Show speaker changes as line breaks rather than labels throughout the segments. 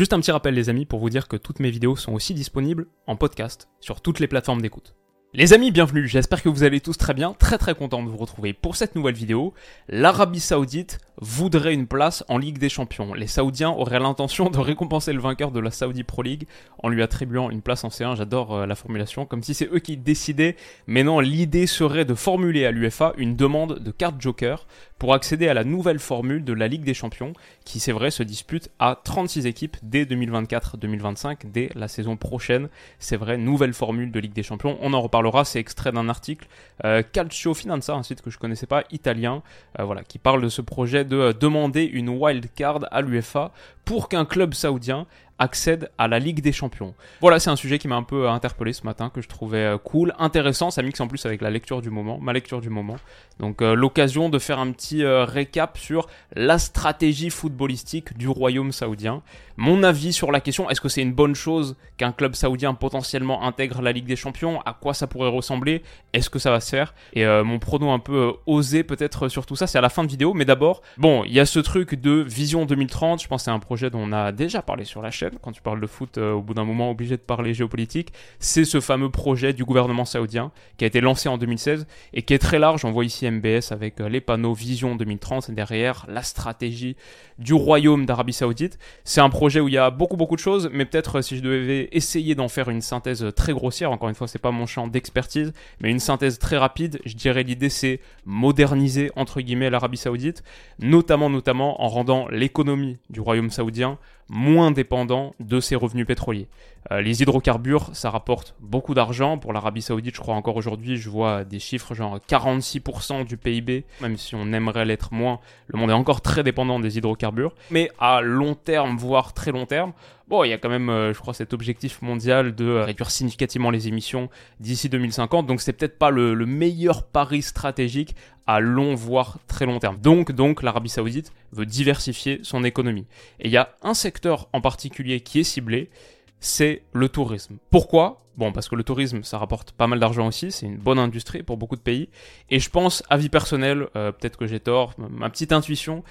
Juste un petit rappel les amis pour vous dire que toutes mes vidéos sont aussi disponibles en podcast sur toutes les plateformes d'écoute. Les amis, bienvenue, j'espère que vous allez tous très bien, très très content de vous retrouver pour cette nouvelle vidéo. L'Arabie Saoudite voudrait une place en Ligue des Champions. Les Saoudiens auraient l'intention de récompenser le vainqueur de la Saudi Pro League en lui attribuant une place en C1, j'adore euh, la formulation, comme si c'est eux qui décidaient. Mais non, l'idée serait de formuler à l'UFA une demande de carte joker pour accéder à la nouvelle formule de la Ligue des Champions, qui c'est vrai se dispute à 36 équipes dès 2024-2025, dès la saison prochaine. C'est vrai, nouvelle formule de Ligue des Champions. On en reparlera, c'est extrait d'un article euh, Calcio Finanza, un site que je connaissais pas, italien, euh, voilà, qui parle de ce projet de euh, demander une wild card à l'UFA pour qu'un club saoudien accède à la Ligue des Champions. Voilà, c'est un sujet qui m'a un peu interpellé ce matin, que je trouvais euh, cool, intéressant, ça mixe en plus avec la lecture du moment, ma lecture du moment. Donc euh, l'occasion de faire un petit euh, récap sur la stratégie footballistique du royaume saoudien. Mon avis sur la question, est-ce que c'est une bonne chose qu'un club saoudien potentiellement intègre la Ligue des Champions? À quoi ça pourrait ressembler? Est-ce que ça va se faire? Et mon prono un peu osé peut-être sur tout ça, c'est à la fin de vidéo. Mais d'abord, bon, il y a ce truc de Vision 2030, je pense que c'est un projet dont on a déjà parlé sur la chaîne quand tu parles de foot, euh, au bout d'un moment obligé de parler géopolitique, c'est ce fameux projet du gouvernement saoudien qui a été lancé en 2016 et qui est très large. On voit ici MBS avec euh, les panneaux Vision 2030 et derrière la stratégie du royaume d'Arabie Saoudite. C'est un projet où il y a beaucoup beaucoup de choses, mais peut-être euh, si je devais essayer d'en faire une synthèse très grossière, encore une fois, c'est pas mon champ d'expertise, mais une synthèse très rapide, je dirais l'idée c'est moderniser entre guillemets l'Arabie Saoudite, notamment notamment en rendant l'économie du royaume saoudien moins dépendant de ses revenus pétroliers. Euh, les hydrocarbures, ça rapporte beaucoup d'argent. Pour l'Arabie Saoudite, je crois encore aujourd'hui, je vois des chiffres genre 46% du PIB, même si on aimerait l'être moins. Le monde est encore très dépendant des hydrocarbures. Mais à long terme, voire très long terme, bon, il y a quand même, euh, je crois, cet objectif mondial de euh, réduire significativement les émissions d'ici 2050. Donc c'est peut-être pas le, le meilleur pari stratégique à long voire très long terme. Donc, donc l'Arabie Saoudite veut diversifier son économie. Et il y a un secteur en particulier qui est ciblé, c'est le tourisme. Pourquoi? Bon, parce que le tourisme, ça rapporte pas mal d'argent aussi, c'est une bonne industrie pour beaucoup de pays. Et je pense, à vie personnelle, euh, peut-être que j'ai tort, ma petite intuition,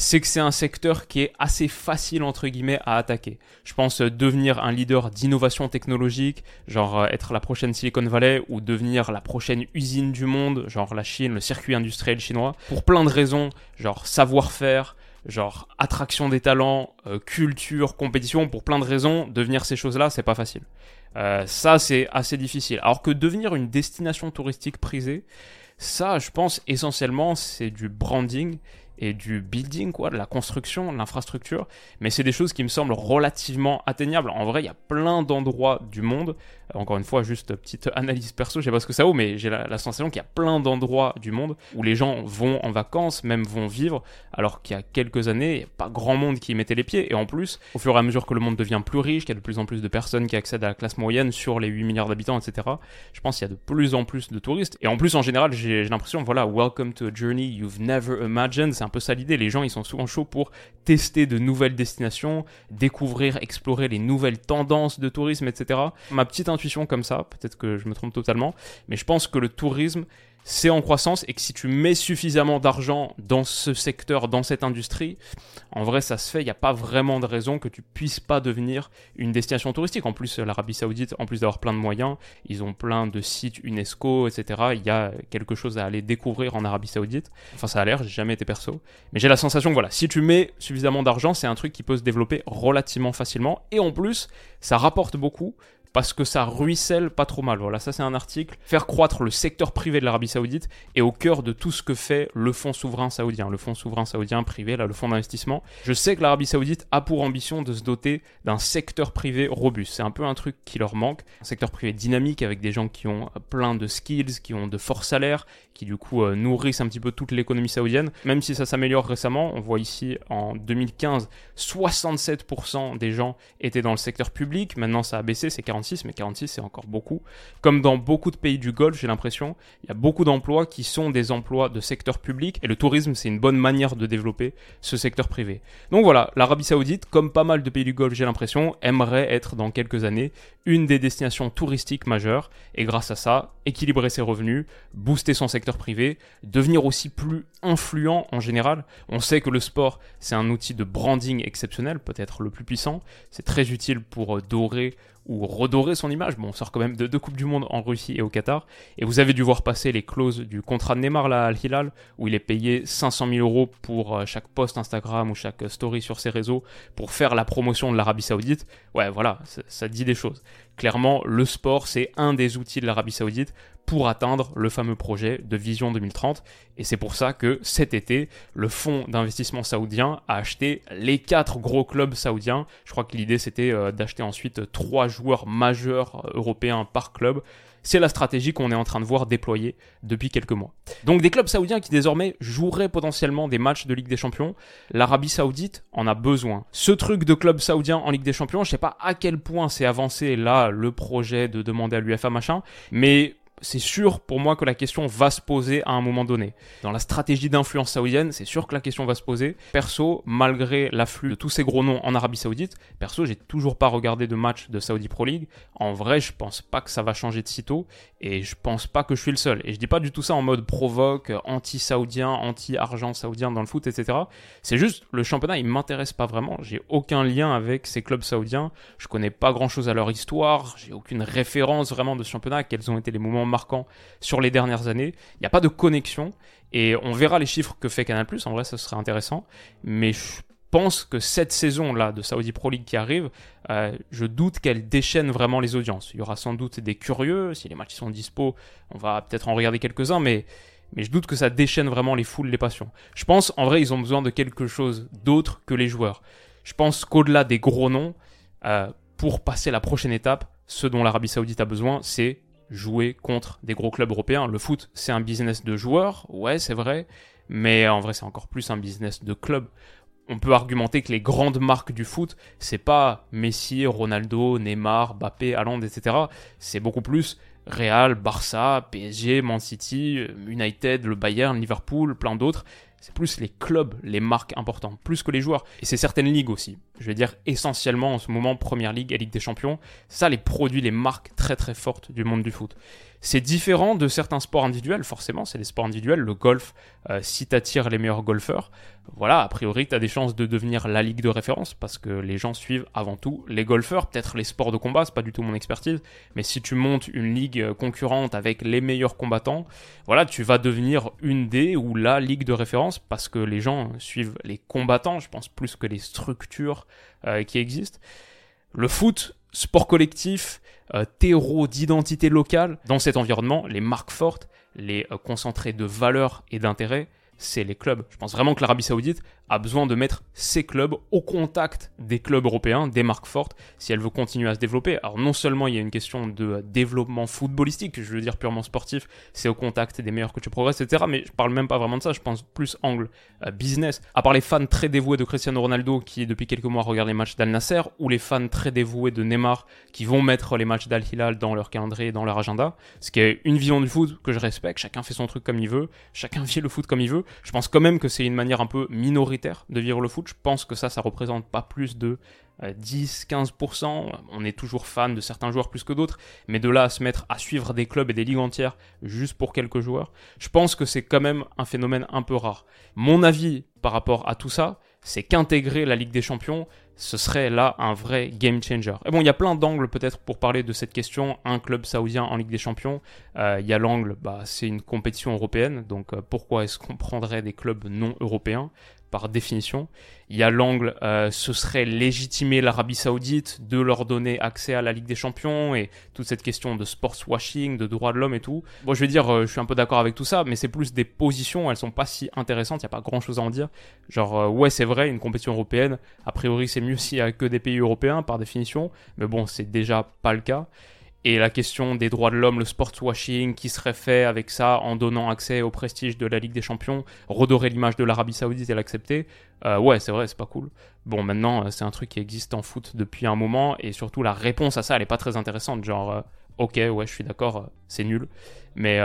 c'est que c'est un secteur qui est assez facile entre guillemets à attaquer. Je pense euh, devenir un leader d'innovation technologique, genre euh, être la prochaine Silicon Valley ou devenir la prochaine usine du monde, genre la Chine, le circuit industriel chinois, pour plein de raisons, genre savoir-faire, genre attraction des talents, euh, culture, compétition, pour plein de raisons, devenir ces choses-là, c'est pas facile. ça, c'est assez difficile. Alors que devenir une destination touristique prisée, ça, je pense essentiellement, c'est du branding et du building, quoi, de la construction, l'infrastructure. Mais c'est des choses qui me semblent relativement atteignables. En vrai, il y a plein d'endroits du monde. Encore une fois, juste petite analyse perso, je sais pas ce que ça vaut, mais j'ai la, sensation qu'il y a plein d'endroits du monde où les gens vont en vacances, même vont vivre, alors qu'il y a quelques années, il n'y a pas grand monde qui y mettait les pieds. Et en plus, au fur et à mesure que le monde devient plus riche, qu'il y a de plus en plus de personnes qui accèdent à la classe moyenne sur les 8 milliards d'habitants, etc., je pense qu'il y a de plus en plus de touristes. Et en plus, en général, j'ai l'impression, voilà, welcome to a journey you've never imagined, c'est un peu ça l'idée. Les gens, ils sont souvent chauds pour tester de nouvelles destinations, découvrir, explorer les nouvelles tendances de tourisme, etc. Ma petite intuition comme ça, peut-être que je me trompe totalement, mais je pense que le tourisme c'est en croissance et que si tu mets suffisamment d'argent dans ce secteur, dans cette industrie, en vrai ça se fait, il n'y a pas vraiment de raison que tu puisses pas devenir une destination touristique. En plus, l'Arabie Saoudite, en plus d'avoir plein de moyens, ils ont plein de sites UNESCO, etc. Il y a quelque chose à aller découvrir en Arabie Saoudite. Enfin, ça a l'air, j'ai jamais été perso. Mais j'ai la sensation que voilà, si tu mets suffisamment d'argent, c'est un truc qui peut se développer relativement facilement. Et en plus, ça rapporte beaucoup parce que ça ruisselle pas trop mal. Voilà, ça c'est un article. Faire croître le secteur privé de l'Arabie Saoudite est au cœur de tout ce que fait le fonds souverain saoudien, le fonds souverain saoudien privé, là, le fonds d'investissement. Je sais que l'Arabie Saoudite a pour ambition de se doter d'un secteur privé robuste. C'est un peu un truc qui leur manque. Un secteur privé dynamique avec des gens qui ont plein de skills, qui ont de forts salaires, qui du coup euh, nourrissent un petit peu toute l'économie saoudienne. Même si ça s'améliore récemment, on voit ici en 2015, 67% des gens étaient dans le secteur public. Maintenant ça a baissé, c'est 40 46, mais 46 c'est encore beaucoup. Comme dans beaucoup de pays du Golfe, j'ai l'impression, il y a beaucoup d'emplois qui sont des emplois de secteur public et le tourisme c'est une bonne manière de développer ce secteur privé. Donc voilà, l'Arabie Saoudite, comme pas mal de pays du Golfe, j'ai l'impression, aimerait être dans quelques années une des destinations touristiques majeures et grâce à ça, équilibrer ses revenus, booster son secteur privé, devenir aussi plus influent en général. On sait que le sport, c'est un outil de branding exceptionnel, peut-être le plus puissant. C'est très utile pour euh, dorer ou redorer son image. Bon, on sort quand même de deux Coupes du Monde en Russie et au Qatar. Et vous avez dû voir passer les clauses du contrat de Neymar là, à Al-Hilal, où il est payé 500 000 euros pour euh, chaque post Instagram ou chaque story sur ses réseaux pour faire la promotion de l'Arabie Saoudite. Ouais, voilà, ça dit des choses. Clairement, le sport, c'est un des outils de l'Arabie Saoudite pour atteindre le fameux projet de Vision 2030. Et c'est pour ça que cet été, le fonds d'investissement saoudien a acheté les quatre gros clubs saoudiens. Je crois que l'idée c'était euh, d'acheter ensuite trois joueurs majeurs euh, européens par club. C'est la stratégie qu'on est en train de voir déployer depuis quelques mois. Donc des clubs saoudiens qui désormais joueraient potentiellement des matchs de Ligue des Champions, l'Arabie Saoudite en a besoin. Ce truc de club saoudien en Ligue des Champions, je sais pas à quel point c'est avancé là le projet de demander à l'UFA machin, mais c'est sûr pour moi que la question va se poser à un moment donné. Dans la stratégie d'influence saoudienne, c'est sûr que la question va se poser. Perso, malgré l'afflux de tous ces gros noms en Arabie Saoudite, perso, j'ai toujours pas regardé de match de Saudi Pro League. En vrai, je pense pas que ça va changer de sitôt et je pense pas que je suis le seul. Et je dis pas du tout ça en mode provoque, anti-saoudien, anti-argent saoudien dans le foot, etc. C'est juste le championnat, il m'intéresse pas vraiment. J'ai aucun lien avec ces clubs saoudiens. Je connais pas grand chose à leur histoire. J'ai aucune référence vraiment de ce championnat. Quels ont été les moments marquant sur les dernières années. Il n'y a pas de connexion et on verra les chiffres que fait Canal+. En vrai, ça serait intéressant. Mais je pense que cette saison-là de Saudi Pro League qui arrive, euh, je doute qu'elle déchaîne vraiment les audiences. Il y aura sans doute des curieux. Si les matchs sont dispo, on va peut-être en regarder quelques-uns, mais mais je doute que ça déchaîne vraiment les foules, les passions. Je pense, en vrai, ils ont besoin de quelque chose d'autre que les joueurs. Je pense qu'au-delà des gros noms, euh, pour passer la prochaine étape, ce dont l'Arabie Saoudite a besoin, c'est jouer contre des gros clubs européens. Le foot, c'est un business de joueurs, ouais, c'est vrai, mais en vrai, c'est encore plus un business de club. On peut argumenter que les grandes marques du foot, c'est pas Messi, Ronaldo, Neymar, Mbappé, Haaland, etc. C'est beaucoup plus Real, Barça, PSG, Man City, United, le Bayern, Liverpool, plein d'autres c'est plus les clubs, les marques importantes, plus que les joueurs. Et c'est certaines ligues aussi. Je vais dire essentiellement en ce moment Première Ligue et Ligue des Champions. Ça, les produits, les marques très très fortes du monde du foot. C'est différent de certains sports individuels, forcément, c'est des sports individuels. Le golf, euh, si t'attires les meilleurs golfeurs, voilà, a priori, tu as des chances de devenir la ligue de référence parce que les gens suivent avant tout les golfeurs, peut-être les sports de combat, c'est pas du tout mon expertise, mais si tu montes une ligue concurrente avec les meilleurs combattants, voilà, tu vas devenir une des ou la ligue de référence parce que les gens suivent les combattants, je pense plus que les structures euh, qui existent. Le foot, sport collectif, euh, terreau d'identité locale, dans cet environnement, les marques fortes, les euh, concentrés de valeurs et d'intérêts, c'est les clubs. Je pense vraiment que l'Arabie Saoudite a besoin de mettre ses clubs au contact des clubs européens, des marques fortes, si elle veut continuer à se développer. Alors non seulement il y a une question de développement footballistique, je veux dire purement sportif, c'est au contact des meilleurs que tu progresses, etc. Mais je parle même pas vraiment de ça, je pense plus angle euh, business. À part les fans très dévoués de Cristiano Ronaldo qui depuis quelques mois regardent les matchs d'Al Nasser, ou les fans très dévoués de Neymar qui vont mettre les matchs d'Al Hilal dans leur calendrier, dans leur agenda, ce qui est une vision du foot que je respecte, chacun fait son truc comme il veut, chacun vit le foot comme il veut. Je pense quand même que c'est une manière un peu minoritaire de vivre le foot. Je pense que ça, ça représente pas plus de 10-15%. Euh, On est toujours fan de certains joueurs plus que d'autres, mais de là à se mettre à suivre des clubs et des ligues entières juste pour quelques joueurs, je pense que c'est quand même un phénomène un peu rare. Mon avis par rapport à tout ça, c'est qu'intégrer la Ligue des Champions, ce serait là un vrai game changer. Et bon, il y a plein d'angles peut-être pour parler de cette question. Un club saoudien en Ligue des Champions, euh, il y a l'angle, bah, c'est une compétition européenne, donc euh, pourquoi est-ce qu'on prendrait des clubs non européens? Par définition. Il y a l'angle, euh, ce serait légitimer l'Arabie Saoudite de leur donner accès à la Ligue des Champions et toute cette question de sports washing, de droits de l'homme et tout. Bon, je vais dire, euh, je suis un peu d'accord avec tout ça, mais c'est plus des positions, elles sont pas si intéressantes, il n'y a pas grand chose à en dire. Genre, euh, ouais, c'est vrai, une compétition européenne, a priori c'est mieux s'il y a que des pays européens par définition, mais bon, c'est déjà pas le cas. Et la question des droits de l'homme, le sport washing qui serait fait avec ça en donnant accès au prestige de la Ligue des Champions, redorer l'image de l'Arabie Saoudite et l'accepter, euh, ouais, c'est vrai, c'est pas cool. Bon, maintenant, euh, c'est un truc qui existe en foot depuis un moment et surtout la réponse à ça, elle est pas très intéressante. Genre, euh, ok, ouais, je suis d'accord, c'est nul. Mais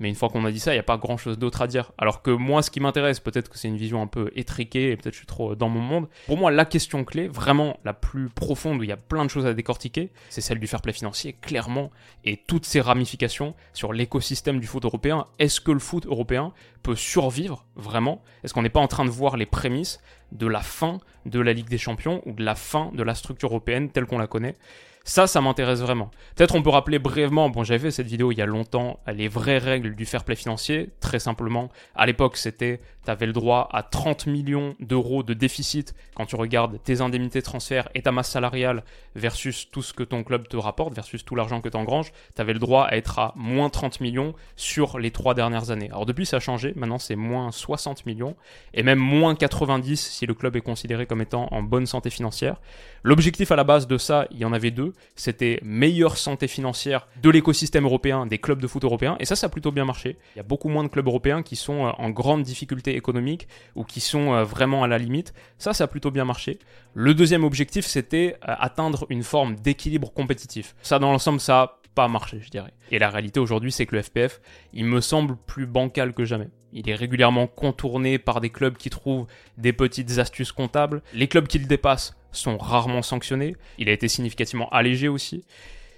mais une fois qu'on a dit ça, il n'y a pas grand chose d'autre à dire. Alors que moi, ce qui m'intéresse, peut-être que c'est une vision un peu étriquée et peut-être que je suis trop dans mon monde. Pour moi, la question clé, vraiment la plus profonde où il y a plein de choses à décortiquer, c'est celle du fair play financier, clairement, et toutes ses ramifications sur l'écosystème du foot européen. Est-ce que le foot européen peut survivre vraiment? Est-ce qu'on n'est pas en train de voir les prémices de la fin de la Ligue des Champions ou de la fin de la structure européenne telle qu'on la connaît? Ça, ça m'intéresse vraiment. Peut-être on peut rappeler brièvement, bon j'avais fait cette vidéo il y a longtemps, les vraies règles du fair play financier. Très simplement, à l'époque c'était, tu avais le droit à 30 millions d'euros de déficit quand tu regardes tes indemnités de transfert et ta masse salariale versus tout ce que ton club te rapporte, versus tout l'argent que tu engranges. Tu avais le droit à être à moins 30 millions sur les trois dernières années. Alors depuis ça a changé, maintenant c'est moins 60 millions et même moins 90 si le club est considéré comme étant en bonne santé financière. L'objectif à la base de ça, il y en avait deux c'était meilleure santé financière de l'écosystème européen, des clubs de foot européens, et ça, ça a plutôt bien marché. Il y a beaucoup moins de clubs européens qui sont euh, en grande difficulté économique ou qui sont euh, vraiment à la limite. Ça, ça a plutôt bien marché. Le deuxième objectif, c'était euh, atteindre une forme d'équilibre compétitif. Ça, dans l'ensemble, ça a pas marché, je dirais. Et la réalité aujourd'hui, c'est que le FPF, il me semble plus bancal que jamais. Il est régulièrement contourné par des clubs qui trouvent des petites astuces comptables. Les clubs qui le dépassent sont rarement sanctionnés. Il a été significativement allégé aussi.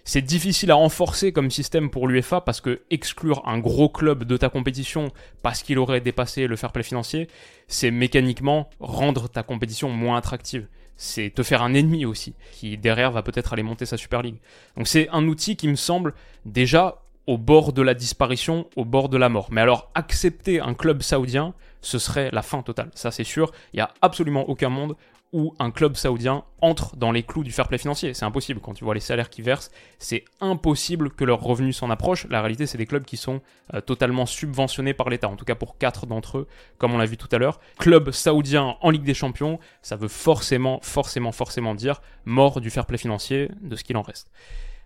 C'est difficile à renforcer comme système pour l'UEFA parce que exclure un gros club de ta compétition parce qu'il aurait dépassé le fair play financier, c'est mécaniquement rendre ta compétition moins attractive. C'est te faire un ennemi aussi, qui derrière va peut-être aller monter sa Super League. Donc c'est un outil qui me semble déjà au bord de la disparition, au bord de la mort. Mais alors, accepter un club saoudien, ce serait la fin totale. Ça, c'est sûr. Il n'y a absolument aucun monde où un club saoudien entre dans les clous du fair play financier. C'est impossible. Quand tu vois les salaires qu'ils versent, c'est impossible que leurs revenus s'en approchent. La réalité, c'est des clubs qui sont euh, totalement subventionnés par l'État. En tout cas, pour quatre d'entre eux, comme on l'a vu tout à l'heure. Club saoudien en Ligue des Champions, ça veut forcément, forcément, forcément dire mort du fair play financier, de ce qu'il en reste.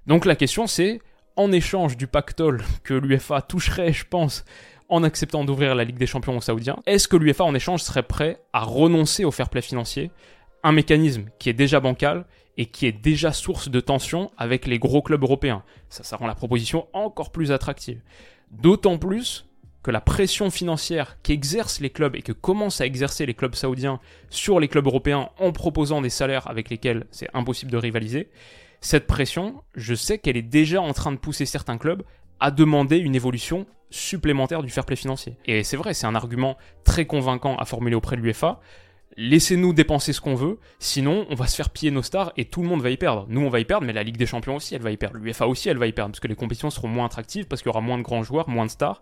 Donc la question, c'est en échange du pactole que l'UFA toucherait, je pense, en acceptant d'ouvrir la Ligue des Champions aux Saoudiens, est-ce que l'UFA en échange serait prêt à renoncer au fair play financier Un mécanisme qui est déjà bancal et qui est déjà source de tension avec les gros clubs européens. Ça, ça rend la proposition encore plus attractive. D'autant plus que la pression financière qu'exercent les clubs et que commencent à exercer les clubs saoudiens sur les clubs européens en proposant des salaires avec lesquels c'est impossible de rivaliser, cette pression, je sais qu'elle est déjà en train de pousser certains clubs à demander une évolution supplémentaire du fair play financier. Et c'est vrai, c'est un argument très convaincant à formuler auprès de l'UEFA. Laissez-nous dépenser ce qu'on veut, sinon on va se faire piller nos stars et tout le monde va y perdre. Nous on va y perdre, mais la Ligue des Champions aussi elle va y perdre. L'UEFA aussi elle va y perdre, parce que les compétitions seront moins attractives, parce qu'il y aura moins de grands joueurs, moins de stars.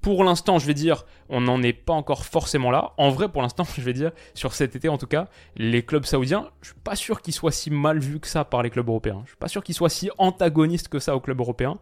Pour l'instant, je vais dire, on n'en est pas encore forcément là. En vrai, pour l'instant, je vais dire, sur cet été en tout cas, les clubs saoudiens, je suis pas sûr qu'ils soient si mal vus que ça par les clubs européens. Je suis pas sûr qu'ils soient si antagonistes que ça aux clubs européens.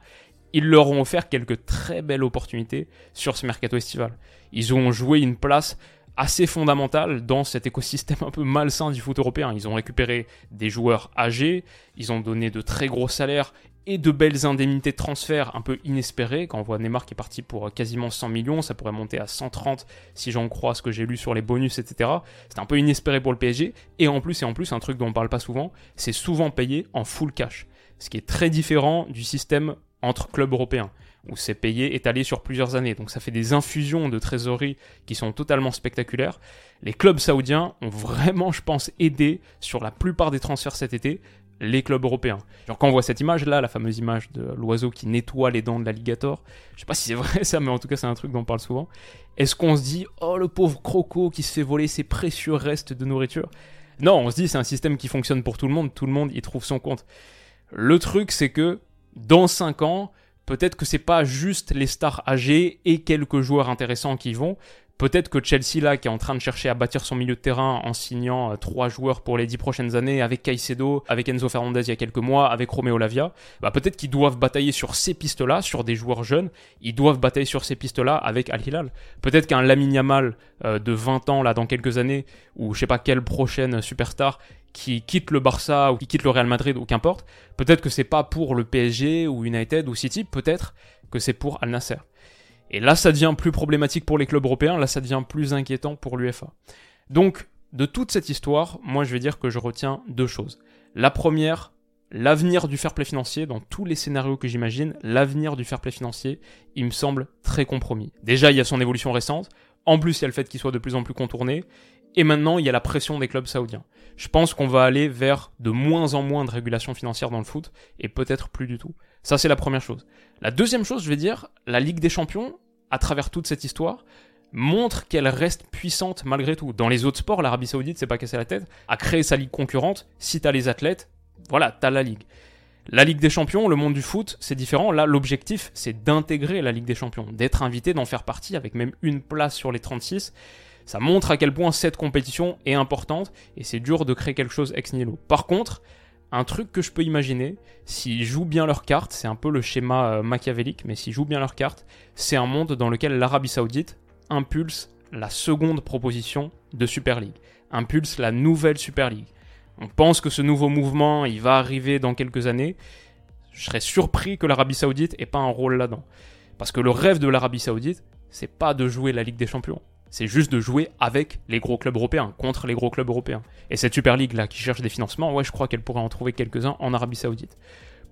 Ils leur ont offert quelques très belles opportunités sur ce mercato estival. Ils ont joué une place assez fondamentale dans cet écosystème un peu malsain du foot européen. Ils ont récupéré des joueurs âgés, ils ont donné de très gros salaires et de belles indemnités de transfert un peu inespérées. Quand on voit Neymar qui est parti pour quasiment 100 millions, ça pourrait monter à 130 si j'en crois ce que j'ai lu sur les bonus, etc. C'est un peu inespéré pour le PSG. Et en plus, et en plus, un truc dont on parle pas souvent, c'est souvent payé en full cash. Ce qui est très différent du système entre clubs européens où c'est payé étalé sur plusieurs années. Donc ça fait des infusions de trésorerie qui sont totalement spectaculaires. Les clubs saoudiens ont vraiment, je pense, aidé sur la plupart des transferts cet été les clubs européens. Genre quand on voit cette image là, la fameuse image de l'oiseau qui nettoie les dents de l'alligator, je sais pas si c'est vrai ça, mais en tout cas c'est un truc dont on parle souvent. Est-ce qu'on se dit oh le pauvre croco qui se fait voler ses précieux restes de nourriture? Non, on se dit c'est un système qui fonctionne pour tout le monde, tout le monde y trouve son compte. Le truc c'est que dans 5 ans, peut-être que c'est pas juste les stars âgées et quelques joueurs intéressants qui vont, Peut-être que Chelsea, là, qui est en train de chercher à bâtir son milieu de terrain en signant euh, trois joueurs pour les dix prochaines années, avec Caicedo, avec Enzo Fernandez il y a quelques mois, avec Romeo Lavia, bah, peut-être qu'ils doivent batailler sur ces pistes-là, sur des joueurs jeunes, ils doivent batailler sur ces pistes-là avec Al Hilal. Peut-être qu'un Lamine Yamal euh, de 20 ans, là, dans quelques années, ou je sais pas quelle prochaine superstar, qui quitte le Barça ou qui quitte le Real Madrid ou qu'importe, peut-être que c'est pas pour le PSG ou United ou City, peut-être que c'est pour Al Nasser. Et là, ça devient plus problématique pour les clubs européens, là, ça devient plus inquiétant pour l'UFA. Donc, de toute cette histoire, moi, je vais dire que je retiens deux choses. La première, l'avenir du fair play financier, dans tous les scénarios que j'imagine, l'avenir du fair play financier, il me semble très compromis. Déjà, il y a son évolution récente, en plus, il y a le fait qu'il soit de plus en plus contourné, et maintenant, il y a la pression des clubs saoudiens. Je pense qu'on va aller vers de moins en moins de régulation financière dans le foot, et peut-être plus du tout. Ça, c'est la première chose. La deuxième chose, je vais dire, la Ligue des Champions, à travers toute cette histoire, montre qu'elle reste puissante malgré tout. Dans les autres sports, l'Arabie Saoudite s'est pas cassé la tête, a créé sa ligue concurrente. Si t'as les athlètes, voilà, t'as la ligue. La Ligue des Champions, le monde du foot, c'est différent. Là, l'objectif, c'est d'intégrer la Ligue des Champions, d'être invité, d'en faire partie, avec même une place sur les 36. Ça montre à quel point cette compétition est importante, et c'est dur de créer quelque chose ex nihilo. Par contre, un truc que je peux imaginer, s'ils jouent bien leurs cartes, c'est un peu le schéma euh, machiavélique, mais s'ils jouent bien leurs cartes, c'est un monde dans lequel l'Arabie Saoudite impulse la seconde proposition de Super League, impulse la nouvelle Super League. On pense que ce nouveau mouvement, il va arriver dans quelques années. Je serais surpris que l'Arabie Saoudite ait pas un rôle là-dedans. Parce que le rêve de l'Arabie Saoudite, c'est pas de jouer la Ligue des Champions. C'est juste de jouer avec les gros clubs européens, contre les gros clubs européens. Et cette Super League là qui cherche des financements, ouais, je crois qu'elle pourrait en trouver quelques-uns en Arabie Saoudite.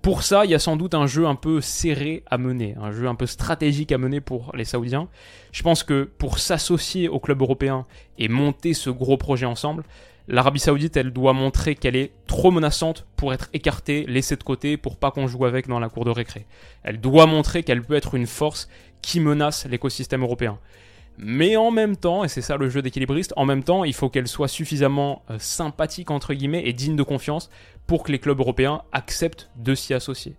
Pour ça, il y a sans doute un jeu un peu serré à mener, un jeu un peu stratégique à mener pour les Saoudiens. Je pense que pour s'associer aux clubs européens et monter ce gros projet ensemble, l'Arabie Saoudite, elle doit montrer qu'elle est trop menaçante pour être écartée, laissée de côté, pour pas qu'on joue avec dans la cour de récré. Elle doit montrer qu'elle peut être une force qui menace l'écosystème européen. Mais en même temps, et c'est ça le jeu d'équilibriste, en même temps, il faut qu'elle soit suffisamment euh, sympathique entre guillemets et digne de confiance pour que les clubs européens acceptent de s'y associer.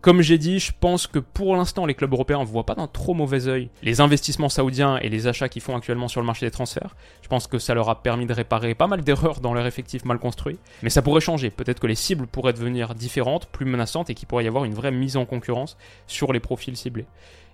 Comme j'ai dit, je pense que pour l'instant, les clubs européens ne voient pas d'un trop mauvais œil les investissements saoudiens et les achats qu'ils font actuellement sur le marché des transferts. Je pense que ça leur a permis de réparer pas mal d'erreurs dans leur effectif mal construit. Mais ça pourrait changer. Peut-être que les cibles pourraient devenir différentes, plus menaçantes et qu'il pourrait y avoir une vraie mise en concurrence sur les profils ciblés.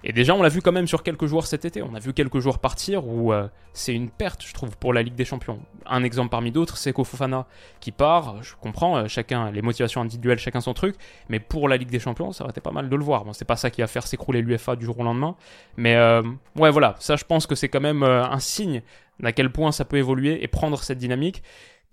Et déjà, on l'a vu quand même sur quelques joueurs cet été. On a vu quelques joueurs partir où euh, c'est une perte, je trouve, pour la Ligue des Champions. Un exemple parmi d'autres, c'est Kofofana qui part. Je comprends, euh, chacun, les motivations individuelles, chacun son truc. Mais pour la Ligue des Champions, ça aurait été pas mal de le voir. Bon, c'est pas ça qui va faire s'écrouler l'UFA du jour au lendemain. Mais euh, ouais, voilà. Ça, je pense que c'est quand même un signe d'à quel point ça peut évoluer et prendre cette dynamique.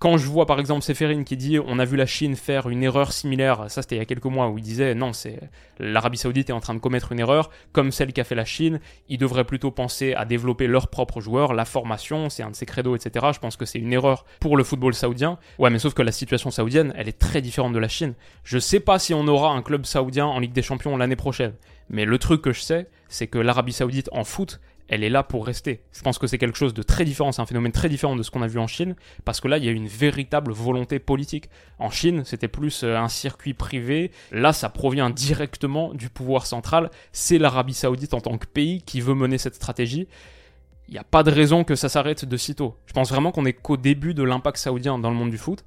Quand je vois par exemple Seferin qui dit on a vu la Chine faire une erreur similaire, ça c'était il y a quelques mois où il disait non, c'est l'Arabie Saoudite est en train de commettre une erreur comme celle qu'a fait la Chine, ils devraient plutôt penser à développer leurs propres joueurs, la formation, c'est un de ses credos, etc. Je pense que c'est une erreur pour le football saoudien. Ouais, mais sauf que la situation saoudienne, elle est très différente de la Chine. Je sais pas si on aura un club saoudien en Ligue des Champions l'année prochaine, mais le truc que je sais, c'est que l'Arabie Saoudite en foot, elle est là pour rester. Je pense que c'est quelque chose de très différent, c'est un phénomène très différent de ce qu'on a vu en Chine, parce que là, il y a une véritable volonté politique. En Chine, c'était plus euh, un circuit privé, là, ça provient directement du pouvoir central, c'est l'Arabie saoudite en tant que pays qui veut mener cette stratégie. Il n'y a pas de raison que ça s'arrête de sitôt. Je pense vraiment qu'on est qu'au début de l'impact saoudien dans le monde du foot,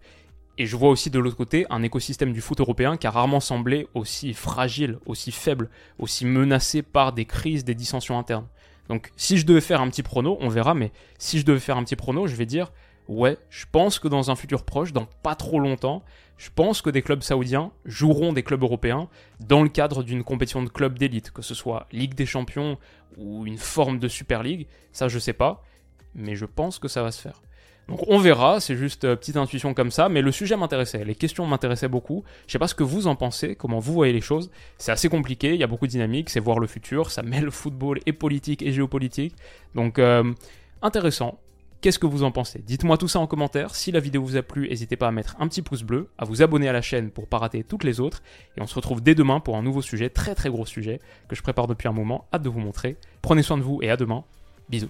et je vois aussi de l'autre côté un écosystème du foot européen qui a rarement semblé aussi fragile, aussi faible, aussi menacé par des crises, des dissensions internes. Donc si je devais faire un petit prono, on verra, mais si je devais faire un petit prono, je vais dire, ouais, je pense que dans un futur proche, dans pas trop longtemps, je pense que des clubs saoudiens joueront des clubs européens dans le cadre d'une compétition de clubs d'élite, que ce soit Ligue des Champions ou une forme de Super League, ça je sais pas, mais je pense que ça va se faire. Donc on verra, c'est juste euh, petite intuition comme ça, mais le sujet m'intéressait, les questions m'intéressaient beaucoup. Je sais pas ce que vous en pensez, comment vous voyez les choses. C'est assez compliqué, il y a beaucoup de dynamique, c'est voir le futur, ça mêle football et politique et géopolitique. Donc euh, intéressant. Qu'est-ce que vous en pensez? Dites-moi tout ça en commentaire. Si la vidéo vous a plu, n'hésitez pas à mettre un petit pouce bleu, à vous abonner à la chaîne pour pas rater toutes les autres. Et on se retrouve dès demain pour un nouveau sujet, très très gros sujet, que je prépare depuis un moment. Hâte de vous montrer. Prenez soin de vous et à demain. Bisous.